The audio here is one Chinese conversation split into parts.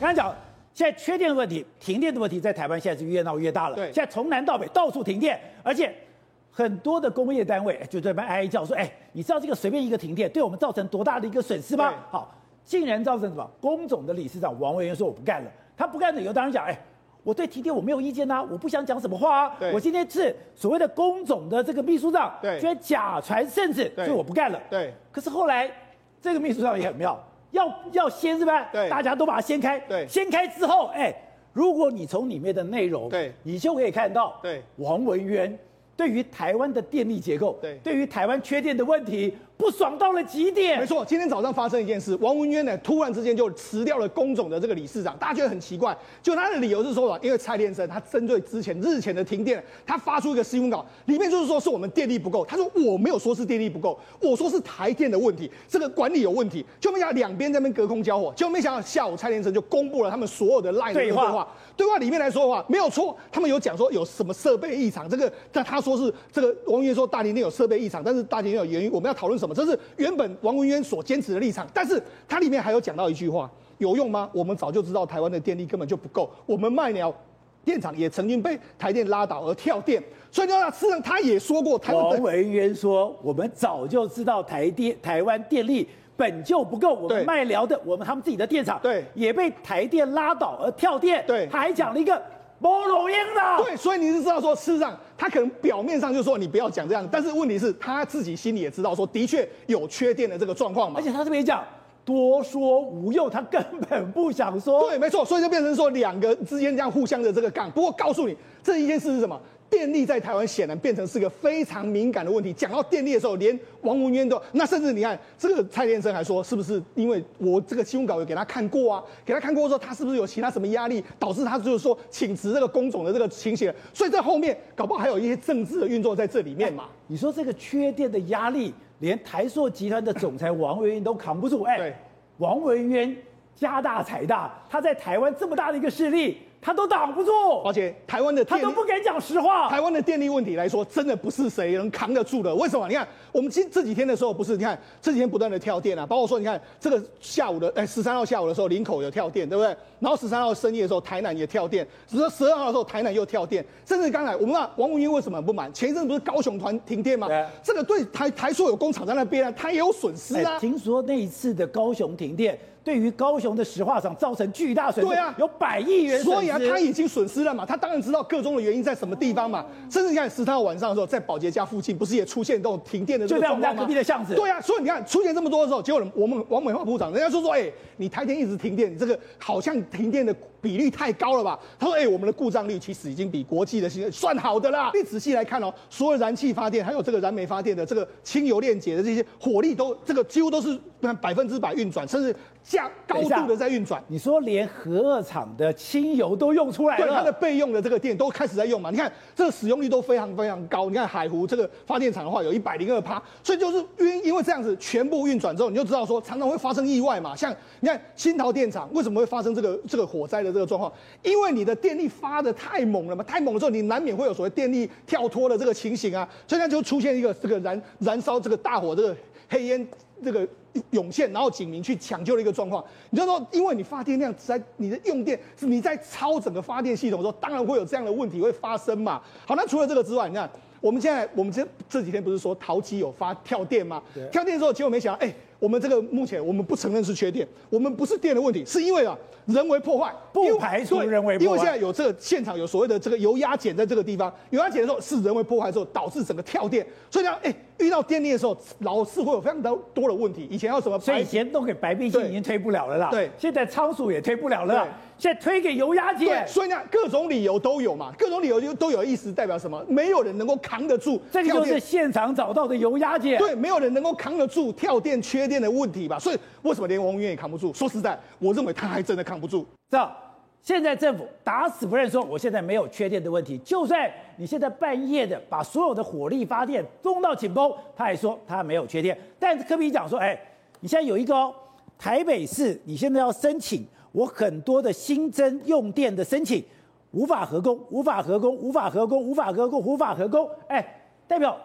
刚才讲，现在缺电的问题、停电的问题，在台湾现在是越闹越大了。对，现在从南到北到处停电，而且很多的工业单位就在那边哀哀叫说：“哎，你知道这个随便一个停电对我们造成多大的一个损失吗？”好，竟然造成什么？工总的理事长王维元说：“我不干了。”他不干的理由当然讲：“哎。”我对停电我没有意见呐、啊，我不想讲什么话啊。我今天是所谓的工总的这个秘书长，居然假传圣旨，所以我不干了。对。可是后来这个秘书长也很妙，要要掀是吧？对。大家都把它掀开。对。掀开之后，哎，如果你从里面的内容，对，你就可以看到，对，王文渊对于台湾的电力结构，对，对于台湾缺电的问题。不爽到了极点。没错，今天早上发生一件事，王文渊呢突然之间就辞掉了工总的这个理事长，大家觉得很奇怪。就他的理由是说，因为蔡天生他针对之前日前的停电，他发出一个新闻稿，里面就是说是我们电力不够。他说我没有说是电力不够，我说是台电的问题，这个管理有问题。就没想到两边在那边隔空交火，就没想到下午蔡天生就公布了他们所有的 LINE 的对话。对话，对话里面来说的话没有错，他们有讲说有什么设备异常，这个但他说是这个王文渊说大停电有设备异常，但是大停电有原因，我们要讨论什么？这是原本王文渊所坚持的立场，但是它里面还有讲到一句话，有用吗？我们早就知道台湾的电力根本就不够，我们麦寮电厂也曾经被台电拉倒而跳电，所以呢，事实上他也说过，台王文渊说，我们早就知道台电台湾电力本就不够，我们卖寮的我们他们自己的电厂对也被台电拉倒而跳电，对，他还讲了一个。没路用的，对，所以你是知道说，事实上他可能表面上就说你不要讲这样，但是问题是他自己心里也知道说，的确有缺电的这个状况嘛。而且他这边讲多说无用，他根本不想说。对，没错，所以就变成说两个之间这样互相的这个杠。不过告诉你，这一件事是什么？电力在台湾显然变成是个非常敏感的问题。讲到电力的时候，连王文渊都那，甚至你看这个蔡先生还说，是不是因为我这个新闻稿有给他看过啊？给他看过之后，他是不是有其他什么压力，导致他就是说请辞这个工种的这个情形？所以在后面搞不好还有一些政治的运作在这里面嘛？你说这个缺电的压力，连台塑集团的总裁王文渊都扛不住。哎，对王文渊家大财大，他在台湾这么大的一个势力。他都挡不住，而且台湾的他都不敢讲实话。台湾的电力问题来说，真的不是谁能扛得住的。为什么？你看，我们今这几天的时候，不是你看这几天不断的跳电啊，包括说你看这个下午的，哎，十三号下午的时候，林口有跳电，对不对？然后十三号深夜的时候，台南也跳电，只是十二号的时候，台南又跳电。甚至刚才我们看王文英为什么不满？前一阵不是高雄团停电吗？这个对台台塑有工厂在那边啊，他也有损失啊。听说那一次的高雄停电。对于高雄的石化厂造成巨大损失，对啊，有百亿元。所以啊，他已经损失了嘛，他当然知道个中的原因在什么地方嘛。甚至你看十三号晚上的时候，在保洁家附近不是也出现这种停电的这个状况吗？就在我们家隔壁的巷子。对啊，所以你看出现这么多的时候，结果我们王美花部长人家说说，哎，你台电一直停电，你这个好像停电的比率太高了吧？他说，哎，我们的故障率其实已经比国际的算好的啦。你仔细来看哦，所有燃气发电还有这个燃煤发电的这个清油链接的这些火力都这个几乎都是百分之百运转，甚至。加高度的在运转，你说连核二厂的清油都用出来了，对，它的备用的这个电都开始在用嘛？你看这个使用率都非常非常高。你看海湖这个发电厂的话，有一百零二趴，所以就是因因为这样子全部运转之后，你就知道说常常会发生意外嘛。像你看新桃电厂为什么会发生这个这个火灾的这个状况？因为你的电力发的太猛了嘛，太猛的时候你难免会有所谓电力跳脱的这个情形啊，所以它就出现一个这个燃燃烧这个大火这个黑烟这个。涌现，然后警民去抢救的一个状况。你就说，因为你发电量在你的用电是你在超整个发电系统的时候，当然会有这样的问题会发生嘛。好，那除了这个之外，你看我们现在我们这这几天不是说桃机有发跳电吗？对跳电之后，结果没想到，哎，我们这个目前我们不承认是缺电，我们不是电的问题，是因为啊人为破坏，不排除人为破坏，因为现在有这个现场有所谓的这个油压减在这个地方，油压减的时候是人为破坏之后导致整个跳电，所以呢，哎。遇到电力的时候，老是会有非常多多的问题。以前要什么？所以以前都给白壁计已经推不了了啦。对，现在仓鼠也推不了了。对，现在推给油压姐。所以呢，各种理由都有嘛，各种理由就都有意思，代表什么？没有人能够扛得住。这个就是现场找到的油压姐。对，没有人能够扛得住跳电缺电的问题吧？所以为什么连王文渊也扛不住？说实在，我认为他还真的扛不住。这样。现在政府打死不认说，我现在没有缺电的问题。就算你现在半夜的把所有的火力发电弄到紧绷，他也说他没有缺电。但是柯 P 讲说，哎，你现在有一个哦，台北市你现在要申请我很多的新增用电的申请，无法合工，无法合工，无法合工，无法合工，无法合工。哎，代表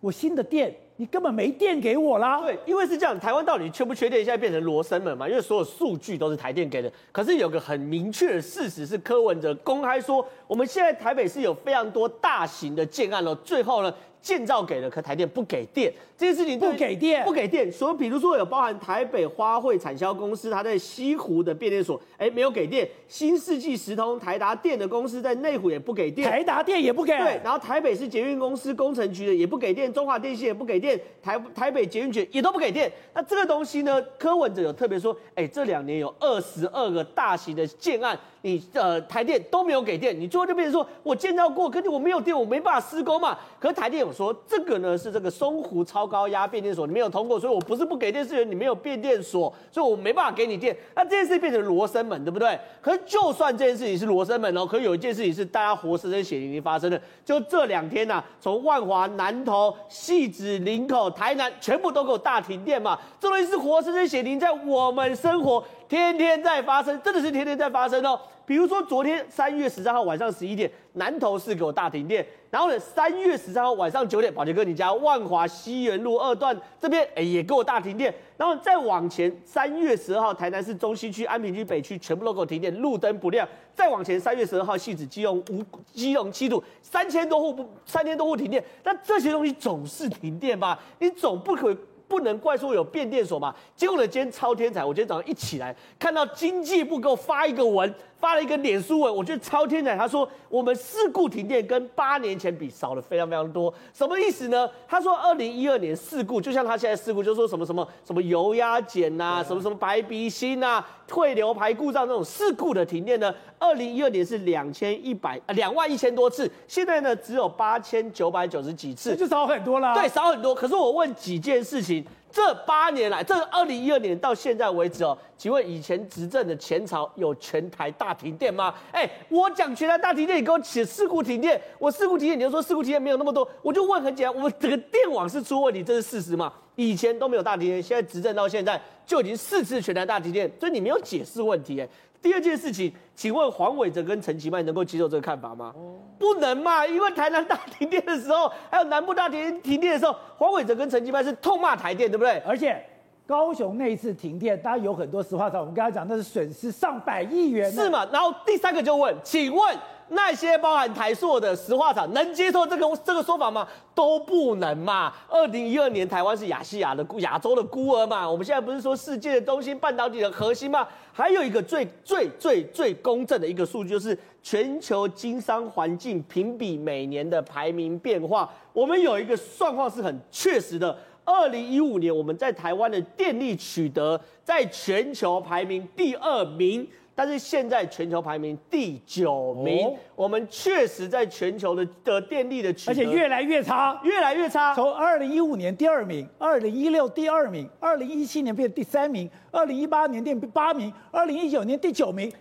我新的电你根本没电给我啦。对，因为是这样，台湾到底缺不缺电，现在变成罗生门嘛？因为所有数据都是台电给的。可是有个很明确的事实是，柯文哲公开说，我们现在台北市有非常多大型的建案了，最后呢？建造给了，可台电不给电，这件事情不给电，不给电。所以，比如说有包含台北花卉产销公司，它在西湖的变电所，哎，没有给电。新世纪时通、台达电的公司在内湖也不给电，台达电也不给。对，然后台北市捷运公司工程局的也不给电，中华电信也不给电，台台北捷运局也都不给电。那这个东西呢，柯文哲有特别说，哎，这两年有二十二个大型的建案。你呃台电都没有给电，你最后就变成说我建造过，可是我没有电，我没办法施工嘛。可是台电有说这个呢是这个松湖超高压变电所你没有通过，所以我不是不给电，是你没有变电所，所以我没办法给你电。那这件事变成罗生门，对不对？可是就算这件事情是罗生门哦，可是有一件事情是大家活生生血淋淋发生的，就这两天呐、啊，从万华、南投、汐止、林口、台南，全部都给我大停电嘛。这东西是活生生血淋在我们生活，天天在发生，真的是天天在发生哦。比如说，昨天三月十三号晚上十一点，南投市给我大停电。然后呢，三月十三号晚上九点，宝杰哥你家万华西园路二段这边，哎，也给我大停电。然后再往前，三月十二号，台南市中西区、安平区、北区全部都给我停电，路灯不亮。再往前，三月十二号，汐止、基隆五、基隆七度，三千多户不，三千多户停电。那这些东西总是停电吧？你总不可。不能怪说有变电所嘛？结果呢，今天超天才！我今天早上一起来，看到经济部给我发一个文，发了一个脸书文，我觉得超天才。他说我们事故停电跟八年前比少了非常非常多，什么意思呢？他说二零一二年事故，就像他现在事故，就说什么什么什么油压减呐，啊、什么什么白鼻心呐、啊、汇流排故障那种事故的停电呢？二零一二年是两千一百两万一千多次，现在呢只有八千九百九十几次，就少很多啦。对，少很多。可是我问几件事情。这八年来，这二零一二年到现在为止哦，请问以前执政的前朝有全台大停电吗？哎，我讲全台大停电，你给我写事故停电，我事故停电，你就说事故停电没有那么多，我就问很简单，我们整个电网是出问题，这是事实吗？以前都没有大停电，现在执政到现在就已经四次全台大停电，所以你没有解释问题哎。第二件事情，请问黄伟哲跟陈其迈能够接受这个看法吗？不能嘛，因为台南大停电的时候，还有南部大停停电的时候，黄伟哲跟陈其迈是痛骂台电，对不对？而且高雄那一次停电，大家有很多实话，我们刚才讲那是损失上百亿元，是嘛？然后第三个就问，请问。那些包含台塑的石化厂能接受这个这个说法吗？都不能嘛。二零一二年台湾是亚细亚的亚洲的孤儿嘛。我们现在不是说世界的中心半导体的核心吗？还有一个最最最最公正的一个数据，就是全球经商环境评比每年的排名变化。我们有一个状况是很确实的。二零一五年我们在台湾的电力取得在全球排名第二名。但是现在全球排名第九名，哦、我们确实在全球的的电力的而且越来越差，越来越差。从二零一五年第二名，二零一六第二名，二零一七年变第三名，二零一八年变第八名，二零一九年第九名。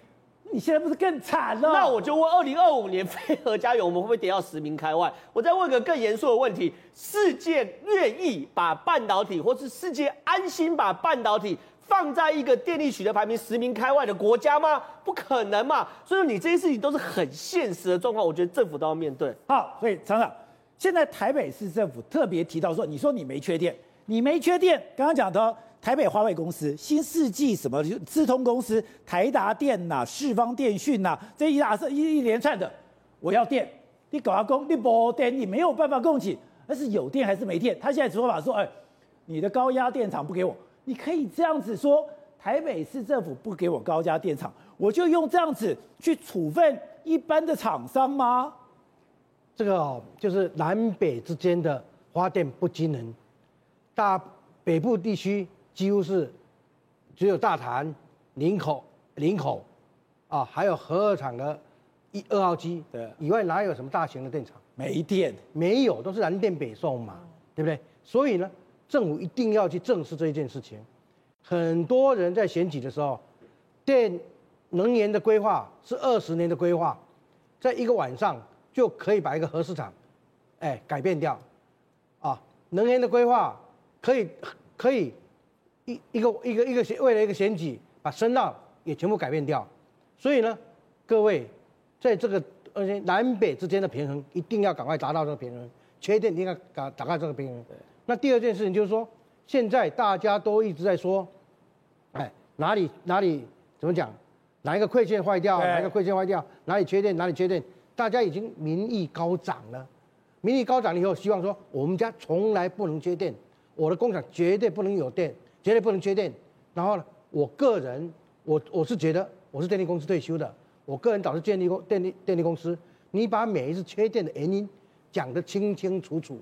你现在不是更惨了？那我就问：二零二五年非核加油，我们会不会跌到十名开外？我再问个更严肃的问题：世界愿意把半导体，或是世界安心把半导体？放在一个电力取得排名十名开外的国家吗？不可能嘛！所以说你这些事情都是很现实的状况，我觉得政府都要面对。好，所以厂长，现在台北市政府特别提到说，你说你没缺电，你没缺电，刚刚讲的台北花卉公司、新世纪什么资通公司、台达电呐、世方电讯呐，这一大一一连串的，我要电，你搞阿公，你没电，你没有办法供给，那是有电还是没电？他现在说法说，哎，你的高压电厂不给我。你可以这样子说，台北市政府不给我高价电厂，我就用这样子去处分一般的厂商吗？这个哦，就是南北之间的发电不均衡，大北部地区几乎是只有大潭、林口、林口啊，还有核二厂的一二号机，对，以外哪有什么大型的电厂？没电，没有，都是南电北送嘛，对不对？所以呢。政府一定要去正视这一件事情。很多人在选举的时候，电能源的规划是二十年的规划，在一个晚上就可以把一个核市场，哎，改变掉。啊，能源的规划可以可以一一个一个一个为了一个选举，把声浪也全部改变掉。所以呢，各位在这个而且南北之间的平衡，一定要赶快达到这个平衡。缺电一定要达达到这个平衡。那第二件事情就是说，现在大家都一直在说，哎，哪里哪里怎么讲？哪一个馈线坏掉？哪一个馈线坏掉？哪里缺电？哪里缺电？大家已经民意高涨了，民意高涨了以后，希望说我们家从来不能缺电，我的工厂绝对不能有电，绝对不能缺电。然后呢，我个人，我我是觉得我是电力公司退休的，我个人倒是建立过电力电力公司，你把每一次缺电的原因讲得清清楚楚，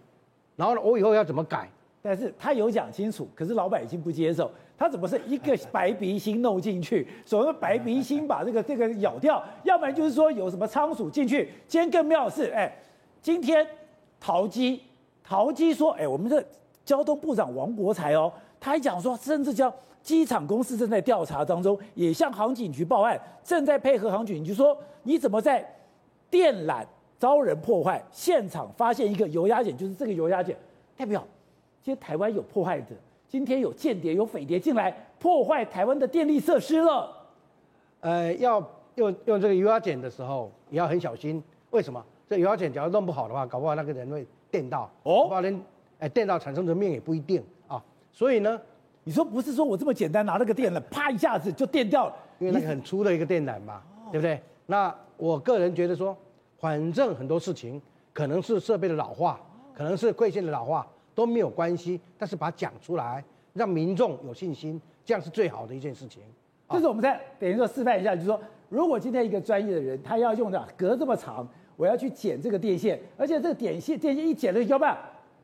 然后，我以后要怎么改？但是他有讲清楚，可是老百姓不接受，他怎么是一个白鼻心弄进去？所谓白鼻心把这个这个咬掉，要不然就是说有什么仓鼠进去。今天更妙的是，哎，今天桃机桃机说，哎，我们的交通部长王国材哦，他还讲说，甚至叫机场公司正在调查当中，也向航警局报案，正在配合航警局说，你怎么在电缆遭人破坏，现场发现一个油压碱，就是这个油压碱，代表。今天台湾有破坏者，今天有间谍、有匪谍进来破坏台湾的电力设施了。呃，要用用这个油压碱的时候，也要很小心。为什么？这油压碱假如弄不好的话，搞不好那个人会电到，哦，把人哎电到产生的面也不一定啊。所以呢，你说不是说我这么简单拿那个电缆，啪一下子就电掉了，因为那个很粗的一个电缆嘛，对不对？那我个人觉得说，反正很多事情可能是设备的老化，可能是馈线的老化。都没有关系，但是把它讲出来，让民众有信心，这样是最好的一件事情。这是我们在等于说示范一下，就是说，如果今天一个专业的人，他要用的隔这么长，我要去剪这个电线，而且这个电线电线一剪了，要不然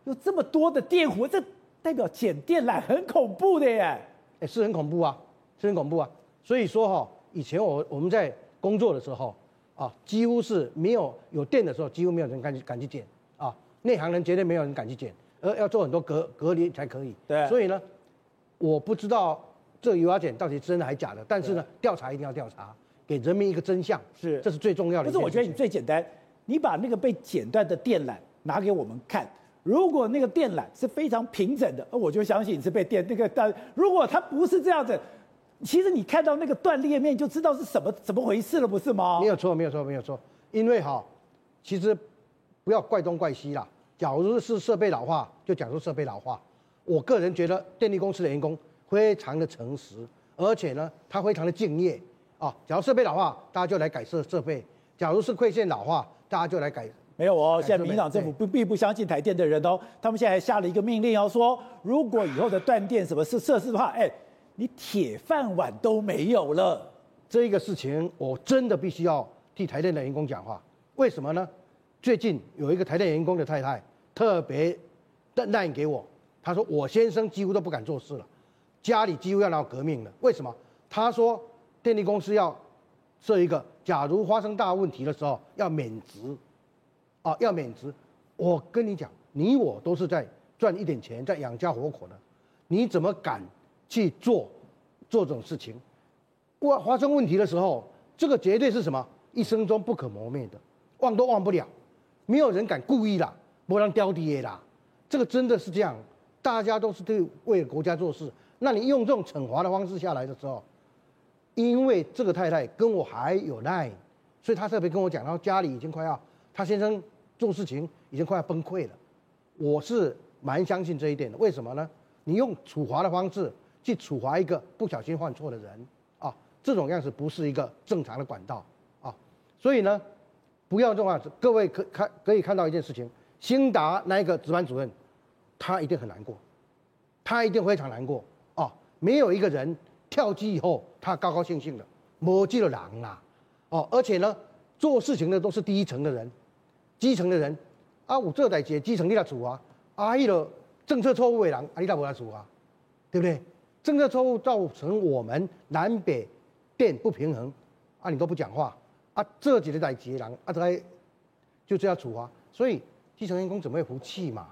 有这么多的电弧，这代表剪电缆很恐怖的耶。哎，是很恐怖啊，是很恐怖啊。所以说哈，以前我我们在工作的时候啊，几乎是没有有电的时候，几乎没有人敢去敢去剪啊，内行人绝对没有人敢去剪。而要做很多隔隔离才可以，对，所以呢，我不知道这个油压碱到底真的还是假的，但是呢，调查一定要调查，给人民一个真相，是，这是最重要的。可是我觉得你最简单，你把那个被剪断的电缆拿给我们看，如果那个电缆是非常平整的，我就相信你是被电那个。但如果它不是这样子，其实你看到那个断裂面就知道是什么怎么回事了，不是吗？没有错，没有错，没有错。因为哈，其实不要怪东怪西啦。假如是设备老化，就讲说设备老化。我个人觉得电力公司的员工非常的诚实，而且呢，他非常的敬业啊。假如设备老化，大家就来改设设备；假如是馈线老化，大家就来改。没有哦，现在民进党政府不并不相信台电的人哦，他们现在还下了一个命令，要说如果以后的断电什么是设施的话，哎，你铁饭碗都没有了。这个事情，我真的必须要替台电的员工讲话。为什么呢？最近有一个台电员工的太太特别的赖给我，他说我先生几乎都不敢做事了，家里几乎要闹革命了。为什么？他说电力公司要设一个，假如发生大问题的时候要免职，啊，要免职。我跟你讲，你我都是在赚一点钱，在养家活口的，你怎么敢去做做这种事情？发发生问题的时候，这个绝对是什么？一生中不可磨灭的，忘都忘不了。没有人敢故意啦，不让掉地啦，这个真的是这样，大家都是对为了国家做事。那你用这种惩罚的方式下来的时候，因为这个太太跟我还有赖，所以她特别跟我讲，然后家里已经快要，她先生做事情已经快要崩溃了。我是蛮相信这一点的，为什么呢？你用处罚的方式去处罚一个不小心犯错的人啊，这种样子不是一个正常的管道啊，所以呢。不要这样子，各位可看可以看到一件事情，兴达那一个值班主任，他一定很难过，他一定非常难过啊。没有一个人跳机以后，他高高兴兴的，没记了狼啊，哦，而且呢，做事情的都是第一层的人，基层的人，啊，我这代接基层你来处啊，啊，一个政策错误的人，啊，你来不来处啊？对不对？政策错误造成我们南北电不平衡，啊，你都不讲话。啊，这几个在接人，啊，这就这样处罚，所以基层员工怎么会服气嘛？